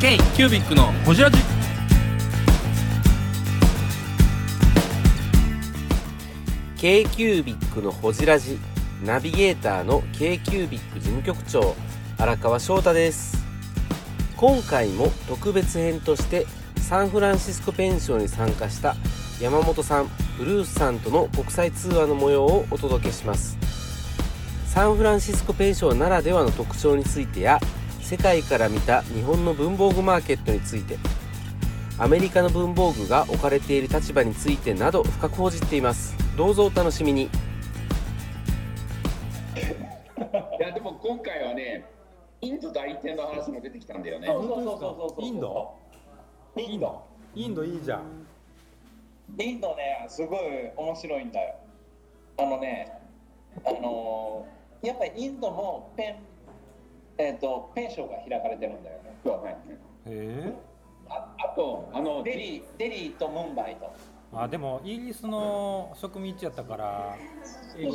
K キュービックのホジラジ。k q u b i c のほじラジ。ナビゲーターの k q u b i c 事務局長。荒川翔太です。今回も特別編としてサンフランシスコペンションに参加した山本さんブルースさんとの国際通話の模様をお届けします。サンフランシスコペンションならではの特徴についてや世界から見た日本の文房具マーケットについてアメリカの文房具が置かれている立場についてなど深く報じっています。どうぞお楽しみに。いやでも今回はね、インド代理店の話も出てきたんだよね。そうそうそうそうインド？インド？インドいいじゃん。インドねすごい面白いんだよ。あのねあのーやっぱりインドもペンえっ、とペンションが開かれてるんだよねそうはいえ。ああとあのデリーデリーとムンバイと。ー、あでもイギリスの植民地やったから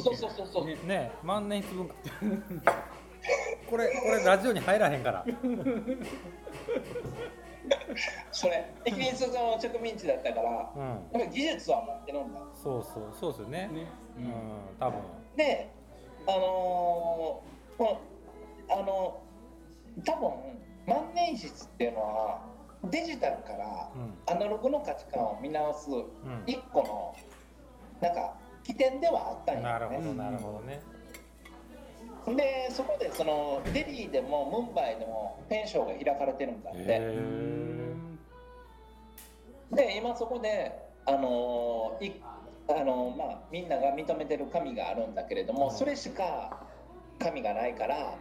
そうそうそうそう、ね万年筆文化。これこれラジオに入らへんから。それイギリスの植民地だったからうん。やっぱり技術は持ってるんだ。そうそうそうですよね。うん多分。であのーこのあの多分万年筆っていうのはデジタルからうん。アナログの価値観を見直すう一個のなんか起点ではあったんんなるほよね。どなるほどね。でそこでそのデリーでもムンバイでもペンションが開かれてるんだって。へで今そこであのーいあのーまあみんなが認めてる神があるんだけれども、うん。それしか神がないから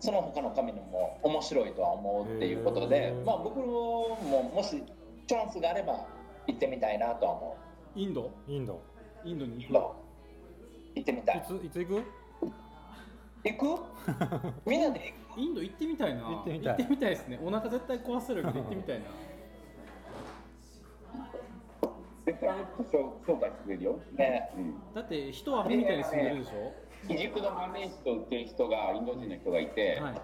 その他の神のも面白いとは思うっていうことでまあ僕ももしチャンスがあれば行ってみたいなとは思インド？インドインドにう。まあ行ってみたいい。ついつ行く？行く？みんなで行く？インド行ってみたいな行ってみたい行ってみたいですねお腹絶対壊せるけど行ってみたいな絶対そうそうだよ。ね。うん。だって人はアホみたいに住んでるでしょ基軸の万年筆を売ってる人がインド人の人がいて、はい。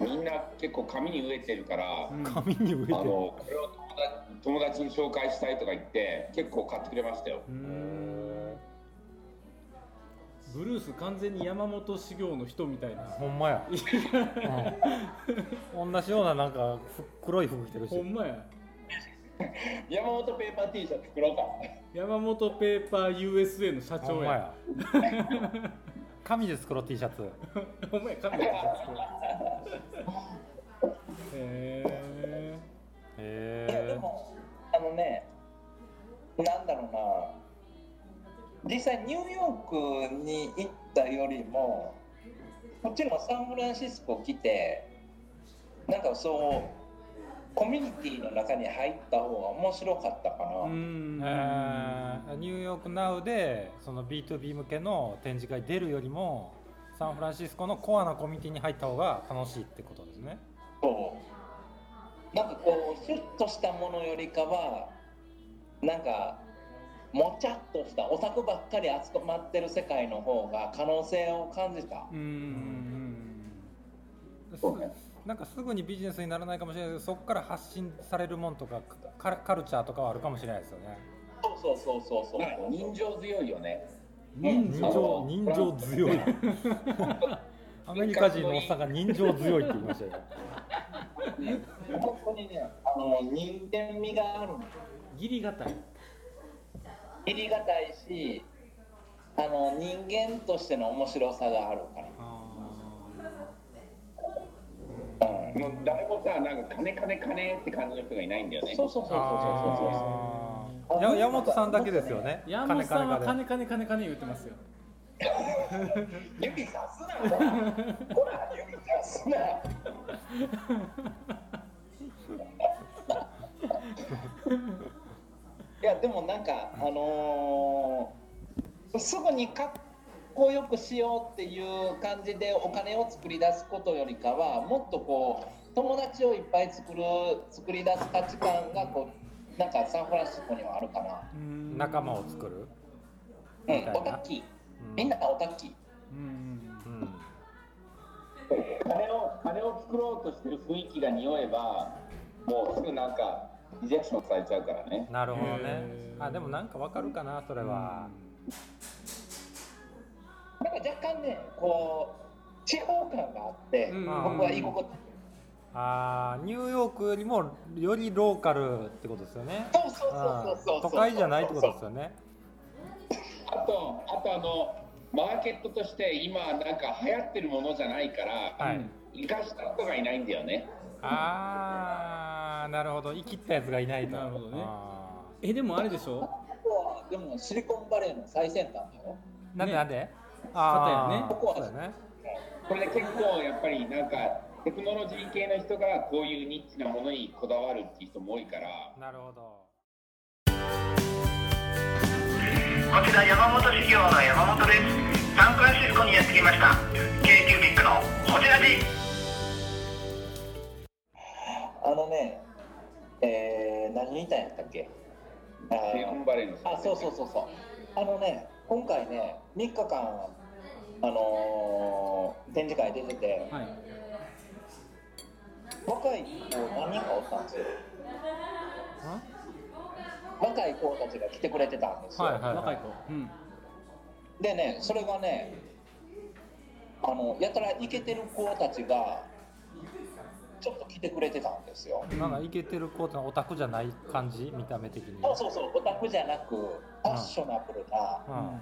みんな結構紙に飢えてるから、うん。紙に植えてる。あのこれを友達友達に紹介したいとか言って結構買ってくれましたよ。ブルース完全に山本修行の人みたいな。ほんまや、うん、同じようななんかふ黒い服着てるし。ほんまや 山本ペーパー T シャツ作ろうか。山本ペーパー USA の社長や。ほんまや。紙で作ろう T シャツ。ほんまや神の社長へえいやへえでもあのねなんだろうな。実際ニューヨークに行ったよりもこっちのサンフランシスコ来てなんかそうコミュニティの中に入った方が面白かったかうな、ん。えー。ニューヨークナウでその B2B 向けの展示会出るよりもサンフランシスコのコアなコミュニティに入った方が楽しいってことですね。そう。なんかこうシュッとしたものよりかはなんかもちゃっとしたオタクばっかり集まってる世界の方が可能性を感じた。うん。うん。すなんかすぐにビジネスにならないかもしれないけどそこから発信されるもんとかカルカルチャーとかはあるかもしれないですよねそうそうそうそうそうまあ人情強いよね。人人情情人情強いアメリカ人のおっさんが人情強いって言いましたよ本当にね、あの人間味があるの。ギリがたい入りがたいし、あの人間としての面白さがあるから。うん、もう誰もさなんか金金金って感じの人がいないんだよね。そうそうそうそうあーや山本さんだけですよね山本さんは金金金金金言ってますよそうそう。指さすな、ほら、ほら指さすな。いやでもなんかあのーすぐにかっこよくしようっていう感じでお金を作り出すことよりかはもっとこう友達をいっぱい作る作り出す価値観がこうなんかサンフランシスコにはあるかな。金仲間を作る。うん、オタッキー。うん。みんながオタッキー。うんうん金を金金を作ろうとしてる雰囲気が匂えばもうすぐなんかリジェクションされちゃうからね。なるほどね。あでもなんかわかるかなそれは、なんか若干ねこう地方感があって、うん。僕は居心地あーニューヨークよりもよりローカルってことですよね。そうそうそうそうそう都会じゃないってことですよね。あとあとあのマーケットとして今なんか流行ってるものじゃないからはい、うん生かした人がいないんだよね。ああなるほど。生きったやつがいないと。なるほどね。あえでもあれでしょ？ここはでもシリコンバレーの最先端だよ。ーなんでねなんで？片やね。あーそうだよね。これで結構やっぱりなんかテクノロジー系の人がこういうニッチなものにこだわるっていう人も多いから。なるほど。こちら山本修行の山本です。サンフランシスコにやってきました。k キュービックのこちらじ。あのねえー、何言いたんやったっけ？あそうそうそうそう。あのね今回ね3日間あのー展示会出ててはい。若い子何人かおったんですよ。若い子たちが来てくれてたんですよ、はいはい若い子。うん。でねそれがねあのやたらイケてる子たちがちょっと来てくれてたんですよ。なんかイケてる子ってのはオタクじゃない感じ？見た目的に。そうそうそう。オタクじゃなくファッショナブルな、うん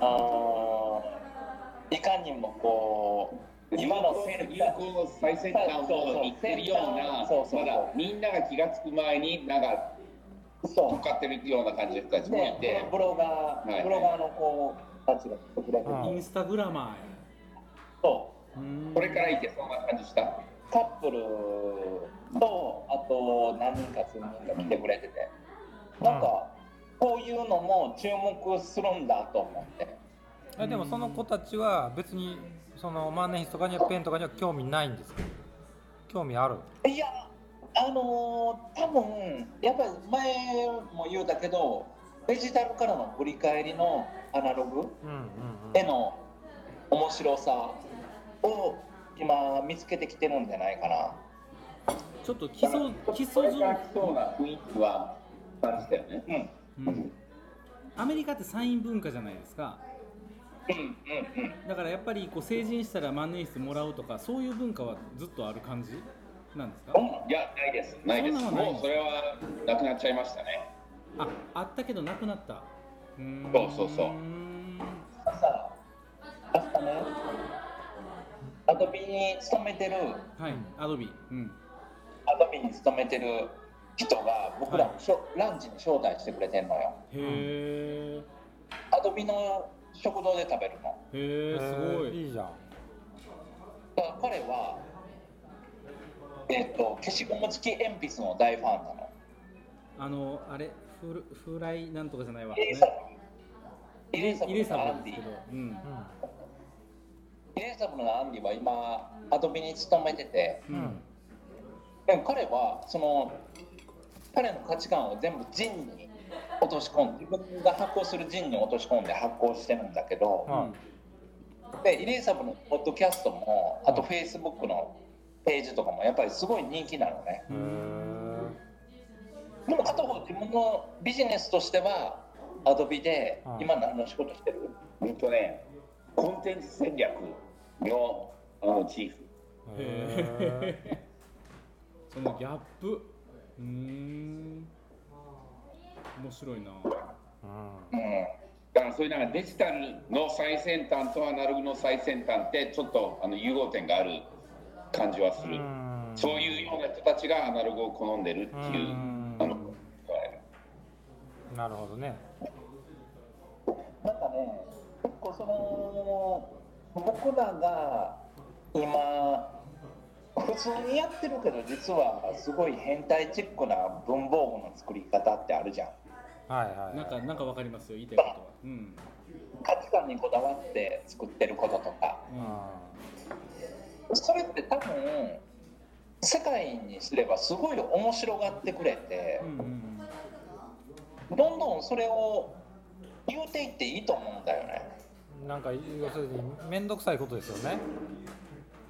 あーいかにもこう今の流行の最先端を言ってるようなそうそうそう。まだみんなが気が付く前になんかそ乗っかってるよう。な感じの人たちうもいでてブロガー、はい。ブロガーの子たちが来てくれインスタグラマそうーや。う。ん。これからいけそうな感じした？カップルとあと何人か数人か来てくれてて、なんかこういうのも注目するんだと思って。えでもその子たちは別にその万年筆とかにはペンとかには興味ないんですか？興味ある？いやあのー多分やっぱり前も言うたけどデジタルからの振り返りのアナログうんうんへの面白さを今見つけてきてるんじゃないかな。ちょっと基礎基礎情これから来そうな雰囲気は感じたよね。うんうん。アメリカってサイン文化じゃないですか。うんうんうんだからやっぱりこう成人したら万年筆もらうとかそういう文化はずっとある感じなんですか？うん。いやないです。ないです。もうそれはなくなっちゃいましたね。ああったけどなくなった。うーん。そうそうそう。ーさ明日ね。アドビに勤めてる。はいアドビうん。アドビに勤めてる人が僕らのしょ、ランチに招待してくれてんのよ。へえアドビの食堂で食べるの。へえすごい。いいじゃん。だから彼はえっ、と消しゴム付き鉛筆の大ファンなの。あのあれフルフライなんとかじゃないわ、イレイサブ。イレイサブイレイサブのアンディ。ですけどうん。イレイサブのアンディは今アドビに勤めてて。ううんん。でも彼はその彼の価値観を全部ジンに落とし込んで自分が発行するジンに落とし込んで発行してるんだけど、うん。でイレイサブのポッドキャストもあとフェイスブックのページとかもやっぱりすごい人気なのね。へでも片方自分のビジネスとしてはアドビでうん。今何の仕事してる？うんとねコンテンツ戦略のあのチーフ。えへ そのギャップうーん。面白いな。ーうん。うんだからそういうなんかデジタルの最先端とアナログの最先端ってちょっとあの融合点がある感じはする、うん。そういうような人たちがアナログを好んでるっていう、うん。あのなるほどね。なんかね結構その僕らが今普通にやってるけど実はすごい変態チックな文房具の作り方ってあるじゃん。はいはいなんかなんかわかりますよ。言いたいことはうん。価値観にこだわって作ってることとか。うそれって多分世界にすればすごい面白がってくれてんうんうんどんどんそれを言うていっていいと思うん。だよねなんか要するに面倒くさいことですよね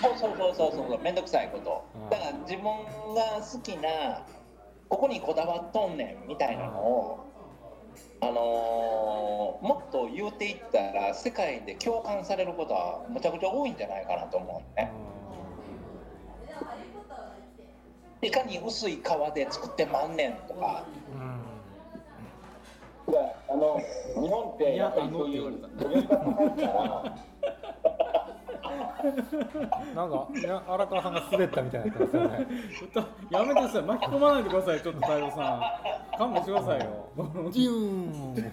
そうそうそうそうそうめんどくさいこと。うん。だから自分が好きなここにこだわっとんねんみたいなのをあのーもっと言うていったら世界で共感されることはむちゃくちゃ多いんじゃないかなと思うね。いかに薄い皮で作ってまんねんとか。うん。あの日本ってやっぱりそういうレベルが高いからなんかいや荒川さんが滑ったみたいになってますよね。やめてください。巻き込まないでくださいちょっと太郎さん。勘弁してくださいよ。ジューン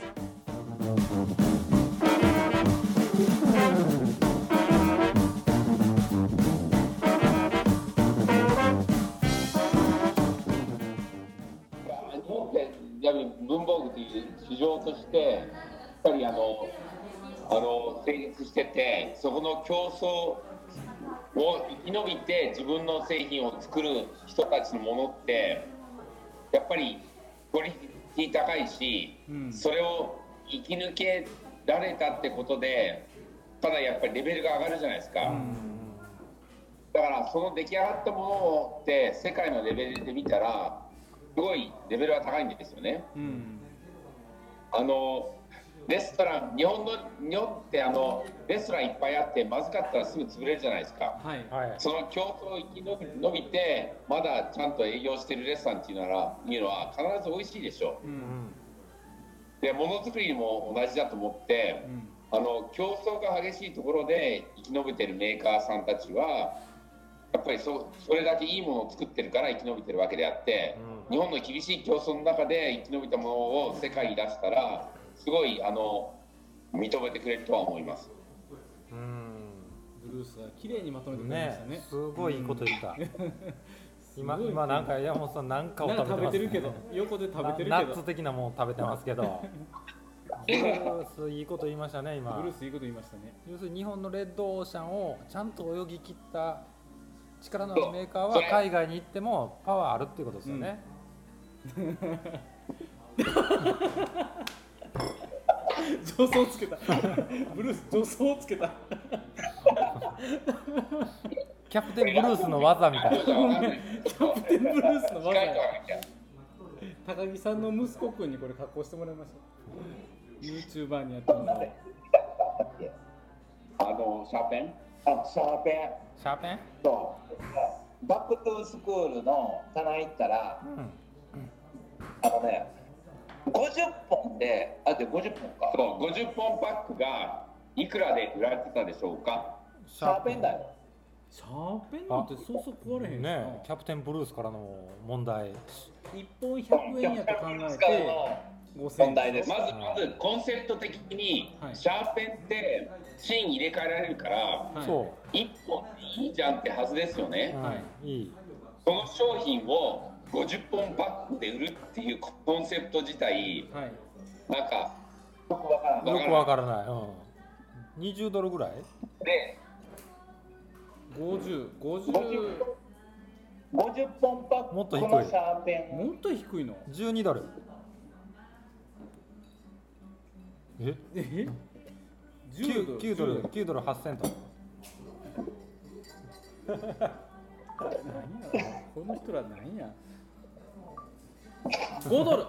り文房具という市場としてやっぱりあのあの成立しててそこの競争を生き延びて自分の製品を作る人たちのものってやっぱりクオリティ高いし、うんそれを生き抜けられたってことでただやっぱりレベルが上がるじゃないですか。だからその出来上がったものって世界のレベルで見たらすごいレベルが高いんですよね。うんあのレストラン日本の日本ってあのレストランいっぱいあってまずかったらすぐ潰れるじゃないですか。はい。はい。その競争を生き延びてまだちゃんと営業してるレストランっていうならいうのは必ず美味しいでしょ。ううんん。でものづくりも同じだと思ってうん。あの競争が激しいところで生き延びてるメーカーさんたちはやっぱりそそれだけいいものを作ってるから生き延びてるわけであって、日本の厳しい競争の中で生き延びたものを世界に出したらすごいあの認めてくれるとは思います。うん。ブルースが綺麗にまとめてくれましたね。ねすごいいいこと言った、今今なんか山本さんなんかを食べてます、ね、食べてるけど横で食べてるけど。ナッツ的なもの食べてますけど。ブルースいいこと言いましたね今。ブルースいいこと言いましたね。要するに日本のレッドオーシャンをちゃんと泳ぎ切った力のあるメーカーは海外に行ってもパワーあるっていうことですよね、助走つけた。ブルース助走つけた。キャプテンブルースの技みたいな。キャプテンブルースの技。や高木さんの息子くんにこれ加工してもらいました YouTuber にやってますあのシャーペン？あシャーペン。シャーペン？そう。 Back to school の棚行ったらうんあのね50本であで50本か。そう50本パックがいくらで売られてたでしょうか？シャーペンだよ。シャーペンなんてそうそう壊れへんねキャプテンブルースからの問題。1本100円やと考えての5000円問題です。まずまずコンセプト的にはい。シャーペンって芯入れ替えられるからはい。そ1本でいいじゃんってはずですよう、ねうん、はいい。いその商品を50本パックで売るっていうコンセプト自体はい。なんかよくわからん。よくわからない、うん、20ドルぐらい？で5050 50本パッもっと低い。クのシャーペン。もっと低いの？12ドルえ？え 9, 9ドル9ドル8セント何や？この人ら何や？5ドル。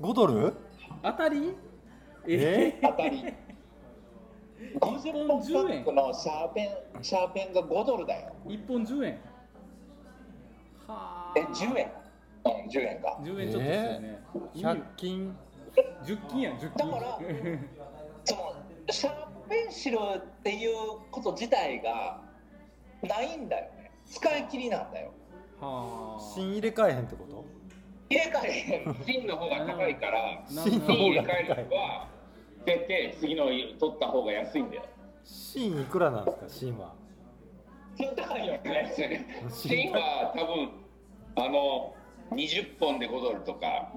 5ドル？当たり？え？当たり。50本パックのシャーペンシャーペンが5ドルだよ。1本10円。はあえ10円？うん10円か。10円ちょっとですよね、意味100均10金やん10金。だからそのシャーペンしろっていうこと自体がないんだよね。使い切りなんだよ。はあ。芯入れ替えへんってこと？入れ替え芯の方が高いから 芯の芯入れ方が替える人は捨てて次の取った方が安いんだよ。芯いくらなんですか芯は？芯高いよね芯は多分あの20本で5ドルとか。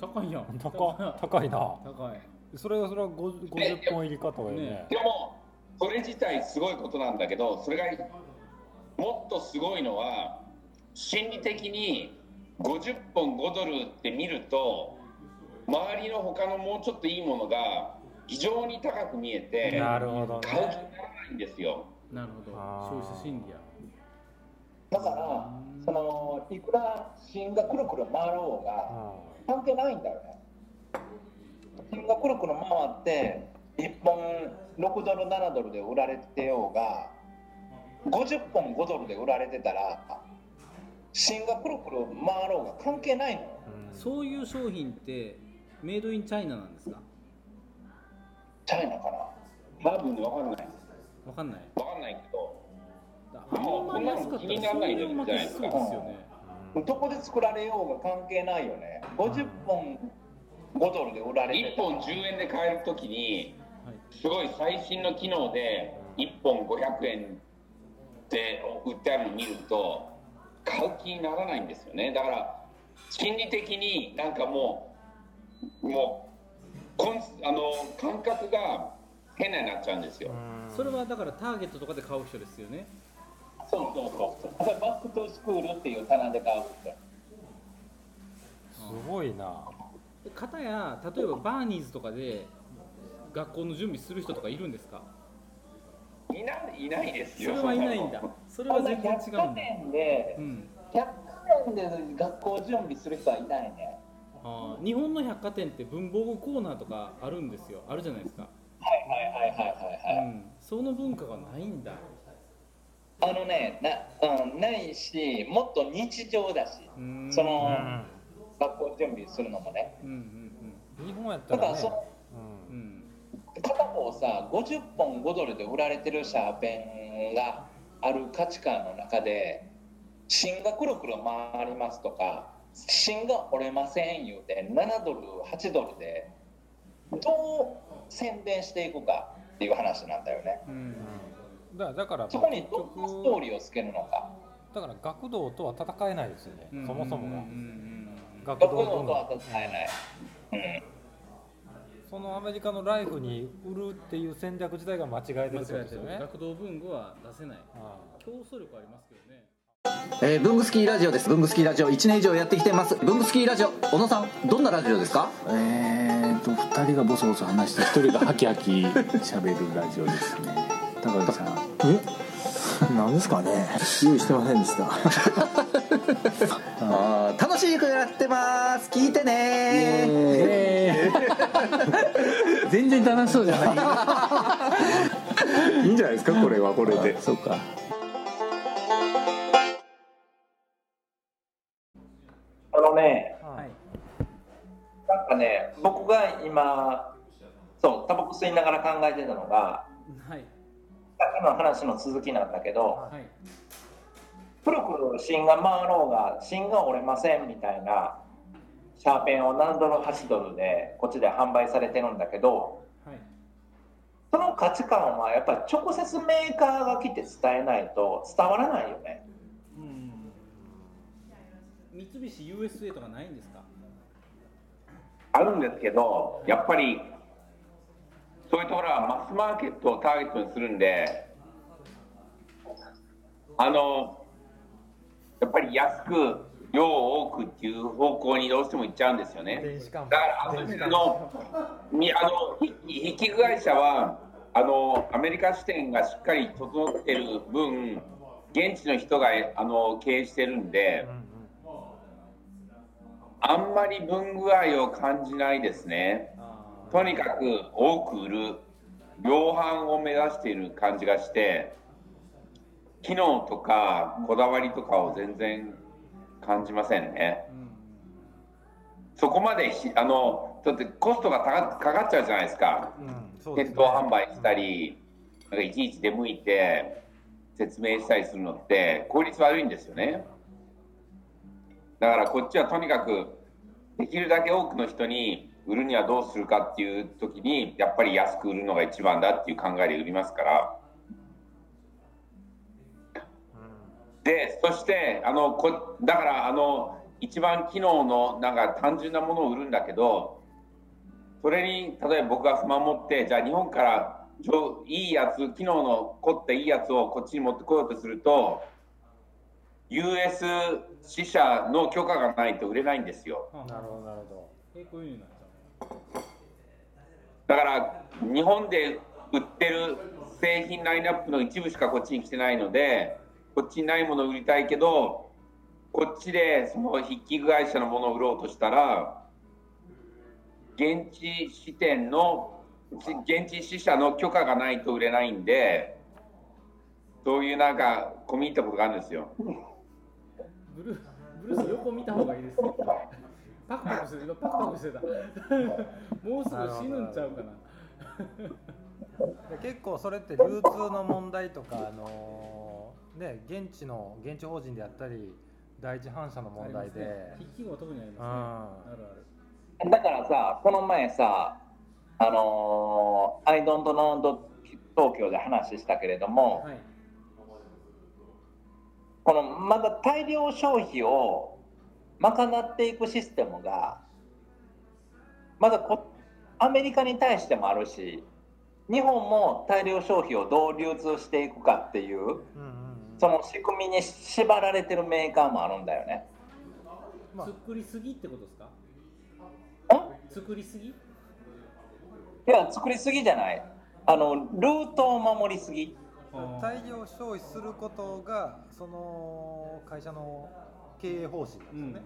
高いやん。高高いな。高い。それはそれは50 50本入り方がいいね。ね。でもそれ自体すごいことなんだけどそれがもっとすごいのは心理的に50本5ドルって見ると周りの他のもうちょっといいものが非常に高く見えてなるほど買う気になねらないんですよ。なるほど。消費者心理や。だからそのいくら芯がくるくる回ろうが関係ないんだよね。芯がくるくる回って1本6ドル7ドルで売られてようが50本5ドルで売られてたら芯がくるくる回ろうが関係ないのよ。そういう商品ってメイドインチャイナなんですか？チャイナかな。多分ね分かんない。わかんない。分かんないけどあんまり安かったら気にならないじゃないですかそうですよねどこで作られようが関係ないよね50本5ドルで売られて1本10円で買えるときにすごい最新の機能で1本500円で売ってあるのを見ると買う気にならないんですよねだから心理的になんかもうもうコンあの感覚が変なになっちゃうんですよそれはだからターゲットとかで買う人ですよねそうそうそう。 Back to school っていう棚で買うってすごいな。かたや例えばバーニーズとかで学校の準備する人とかいるんですか？いないいないですよ。それはいないんだ。それは全然違うんだ。百貨店でうん。百貨店で学校準備する人はいないね。あー日本の百貨店って文房具コーナーとかあるんですよ。あるじゃないですか、はいはいはいはいはいはい、うん、その文化がないんだあのねな、うん、ないしもっと日常だしその学校準備するのもね。うんうん日本やったね。だかららそのうん。うん片方さ50本5ドルで売られてるシャーペンがある価値観の中で芯がくるくる回りますとか芯が折れません言うて7ドル8ドルでどう宣伝していくかっていう話なんだよね。うんだだからそこにどんなストーリーをつけるのか。だから学童とは戦えないですよね、うん。そもそもが、うんうん学学童とは戦えない、うん。そのアメリカのライフに売るっていう戦略自体が間違えてるってことですよね。る学童文具は出せない。あ競争力ありますけどね。えー、ブングスキーラジオです。ブングスキーラジオ。1年以上やってきてます。ブングスキーラジオ。小野さんどんなラジオですか？えーと2人がボソボソ話して1人がハキハキ喋るラジオですね高木さん。え？なんですかね？用意してませんでした。あー楽しくやってます。聞いてね。えー全然楽しそうじゃない。いいんじゃないですか？これはこれで。そうか。あのねはい。なんかね僕が今そうタバコ吸いながら考えてたのがはいの話の続きなんだけどはい。くるくる芯が回ろうが芯が折れませんみたいなシャーペンを7ドル8ドルでこっちで販売されてるんだけどはい。その価値観はやっぱり直接メーカーが来て伝えないと伝わらないよね。うん。三菱 USA とかないんですか？あるんですけどやっぱりそういうところはマスマーケットをターゲットにするんであのやっぱり安く量多くっていう方向にどうしても行っちゃうんですよね。だからあ電子看のみあの筆記筆記具会社はあのアメリカ支店がしっかり整ってる分現地の人があの経営してるんであんまり文具愛を感じないですね。あとにかく多く売る量販を目指している感じがして機能とかこだわりとかを全然感じませんね。そこまでしあのだってコストがかかっちゃうじゃないですか。うんそうですね。店頭販売したりなんかいちいち出向いて説明したりするのって効率悪いんですよね。だからこっちはとにかくできるだけ多くの人に売るにはどうするかっていう時にやっぱり安く売るのが一番だっていう考えで売りますからでそしてあのこだからあの一番機能のなんか単純なものを売るんだけどそれに例えば僕が不満持ってじゃあ日本から上いいやつ機能の凝ったいいやつをこっちに持ってこようとすると US 支社の許可がないと売れないんですよ。なるほどなるほえこういうふうになっちゃだから日本で売ってる製品ラインナップの一部しかこっちに来てないのでこっちにないものを売りたいけどこっちでその筆記具会社のものを売ろうとしたら現地支店の現地支社の許可がないと売れないんでそういうなんか込み入ったことがあるんですよ。うブルーブルース横見た方がいいですよパクパクしてる今パクパクしてた。もうすぐ死ぬんちゃうかな。結構それって流通の問題とかあのね現地の現地法人であったり第一反射の問題で、筆記具は特にありうんますね。あるある。だからさこの前さあのー、アイドントノー東京で話したけれども、はい。このまだ大量消費を賄っていくシステムがまだこアメリカに対してもあるし日本も大量消費をどう流通していくかっていううんうんうんその仕組みに縛られてるメーカーもあるんだよね。まあ。作りすぎってことですか？ん作りすぎ？いや作りすぎじゃない。あのルートを守りすぎ。大量消費することがその会社の経営方針なんですよね、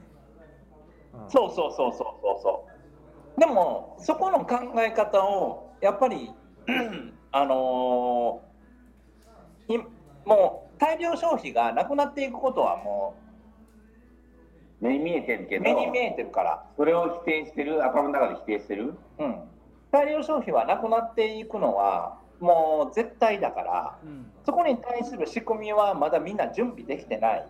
うん。そうそうそうそうそうそう。でもそこの考え方をやっぱり あのーいもう大量消費がなくなっていくことはも目に見えてるけどう目に見えてるから、それを否定してる？頭の中で否定してる？うん、大量消費はなくなっていくのはもう絶対だからうん。そこに対する仕組みはまだみんな準備できてない。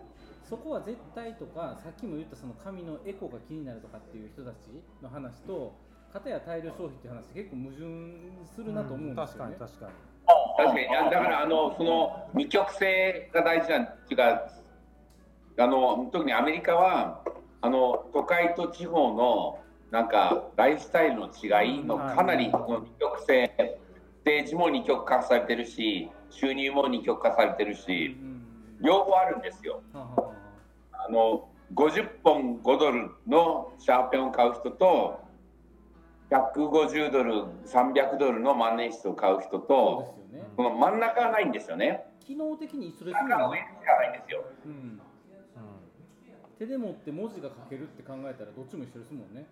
そこは絶対とかさっきも言ったその紙のエコが気になるとかっていう人たちの話と片や大量消費っていう話結構矛盾するなと思うんですよね、確かに確かに確かに。だからあのその二極性が大事なんっていうかあの特にアメリカはあの都会と地方のなんかライフスタイルの違いのはいかなりこの二極性政治も二極化されてるし収入も二極化されてるしうん両方あるんですよ。あの50本5ドルのシャーペンを買う人と150ドル300ドルの万年筆を買う人とこの真ん中はないんですよね。機能的に一緒です中のもんね、上しかないんですよ。うん、手で持って文字が書けるって考えたらどっちも一緒ですもんね。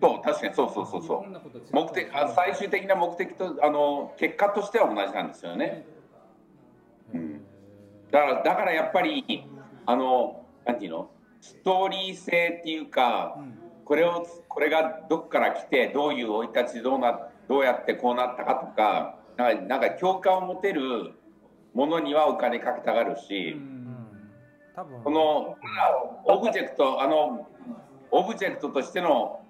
そう確かにそうそうそうそう。目的あ最終的な目的とあの結果としては同じなんですよね。うん。だからだからやっぱりあのなんていうの？ストーリー性っていうかうんこれをこれがどっから来てどういう生い立ちどうなどうやってこうなったかとかなんかなんか共感を持てるものにはお金かけたがるうし、ん。多分。このオブジェクトあのオブジェクトとしての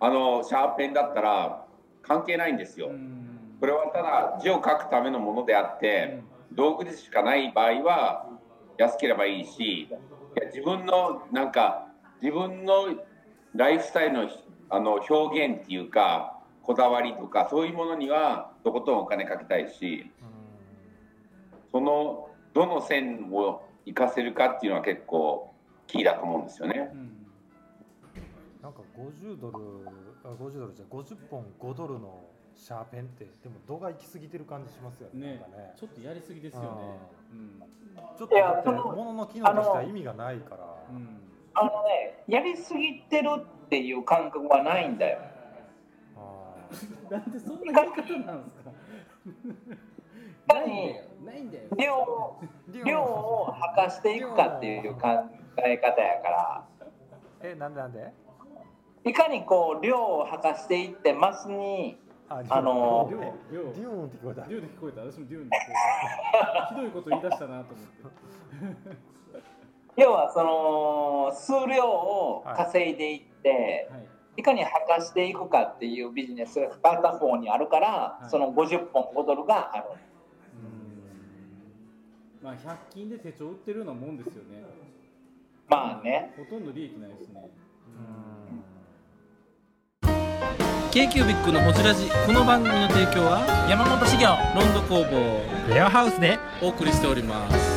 あのシャーペンだったら関係ないんですよ。うん。これはただ字を書くためのものであって、道具でしかない場合は安ければいいしいや自分のなんか自分のライフスタイルのあの表現っていうかこだわりとかそういうものにはとことんお金かけたいしそのどの線を活かせるかっていうのは結構キーだと思うんですよね。うん。なんか50ドルあ50ドルじゃ50本5ドルのシャーペンってでも度が行き過ぎてる感じしますよね。ね。ね。ちょっとやりすぎですよね。うん。ちょっとだって物の機能としては意味がないから。うんあのねやりすぎてるっていう感覚はないんだよ。あなんでそんな言い方なんですか？量をー量を吐かしていくかっていう考え方やからえなんでなんでいかにこう量を吐かしていってマスにああの量量デューンって聞こえたデューで聞こえた私もデューンで聞こえたひどいこと言い出したなと思って要はその数量を稼いでいって、い、かに吐かしていくかっていうビジネスが片方にあるから、その50本5ドルがある。まあ100均で手帳売ってるようなもんですよね。まあね。ほとんど利益ないですね。k q b i c のホジラジこの番組の提供は山本資源ロンド工房レアハウスでお送りしております